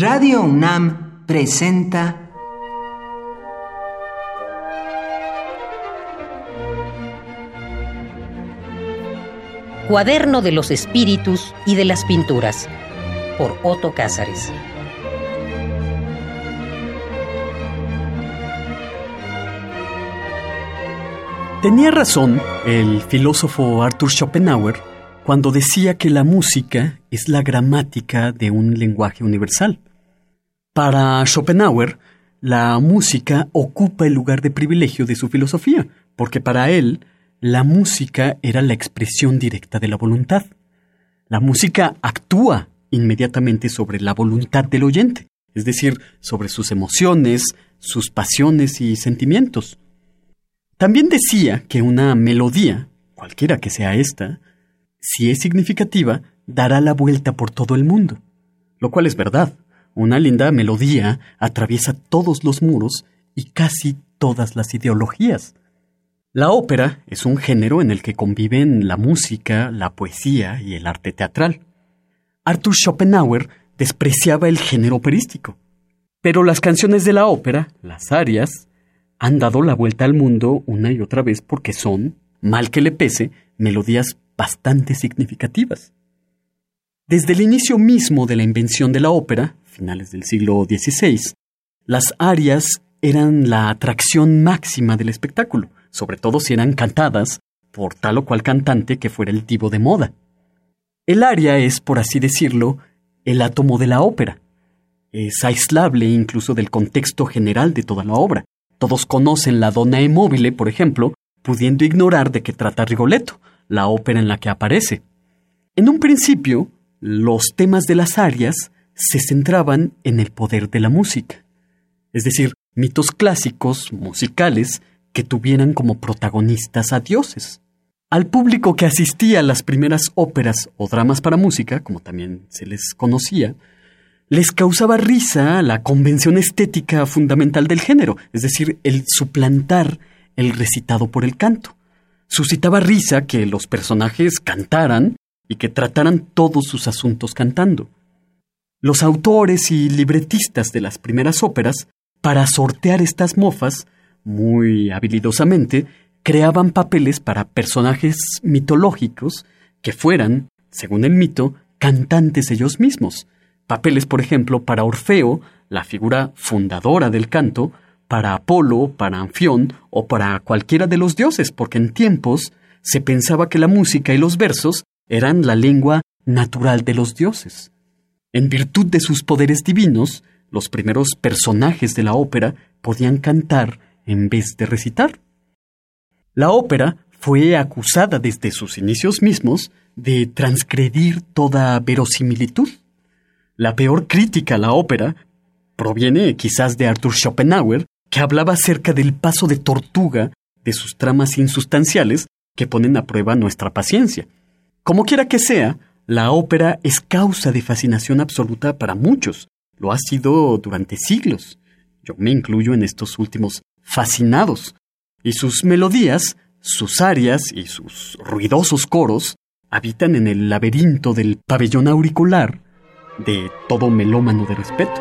Radio UNAM presenta Cuaderno de los Espíritus y de las Pinturas por Otto Cázares. Tenía razón el filósofo Arthur Schopenhauer cuando decía que la música es la gramática de un lenguaje universal. Para Schopenhauer, la música ocupa el lugar de privilegio de su filosofía, porque para él la música era la expresión directa de la voluntad. La música actúa inmediatamente sobre la voluntad del oyente, es decir, sobre sus emociones, sus pasiones y sentimientos. También decía que una melodía, cualquiera que sea esta, si es significativa, dará la vuelta por todo el mundo. Lo cual es verdad. Una linda melodía atraviesa todos los muros y casi todas las ideologías. La ópera es un género en el que conviven la música, la poesía y el arte teatral. Arthur Schopenhauer despreciaba el género operístico. Pero las canciones de la ópera, las arias, han dado la vuelta al mundo una y otra vez porque son, mal que le pese, melodías bastante significativas. Desde el inicio mismo de la invención de la ópera, finales del siglo XVI, las arias eran la atracción máxima del espectáculo, sobre todo si eran cantadas por tal o cual cantante que fuera el tipo de moda. El aria es, por así decirlo, el átomo de la ópera. Es aislable incluso del contexto general de toda la obra. Todos conocen la Donna e Mobile, por ejemplo, pudiendo ignorar de qué trata Rigoletto, la ópera en la que aparece. En un principio, los temas de las arias se centraban en el poder de la música, es decir, mitos clásicos musicales que tuvieran como protagonistas a dioses. Al público que asistía a las primeras óperas o dramas para música, como también se les conocía, les causaba risa la convención estética fundamental del género, es decir, el suplantar el recitado por el canto suscitaba risa que los personajes cantaran y que trataran todos sus asuntos cantando. Los autores y libretistas de las primeras óperas, para sortear estas mofas, muy habilidosamente, creaban papeles para personajes mitológicos que fueran, según el mito, cantantes ellos mismos. Papeles, por ejemplo, para Orfeo, la figura fundadora del canto, para Apolo, para Anfión o para cualquiera de los dioses, porque en tiempos se pensaba que la música y los versos eran la lengua natural de los dioses. En virtud de sus poderes divinos, los primeros personajes de la ópera podían cantar en vez de recitar. La ópera fue acusada desde sus inicios mismos de transgredir toda verosimilitud. La peor crítica a la ópera proviene quizás de Arthur Schopenhauer, que hablaba acerca del paso de tortuga de sus tramas insustanciales que ponen a prueba nuestra paciencia. Como quiera que sea, la ópera es causa de fascinación absoluta para muchos. Lo ha sido durante siglos. Yo me incluyo en estos últimos fascinados. Y sus melodías, sus arias y sus ruidosos coros habitan en el laberinto del pabellón auricular de todo melómano de respeto.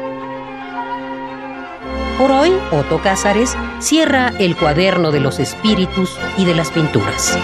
Por hoy, Otto Cázares cierra el cuaderno de los espíritus y de las pinturas.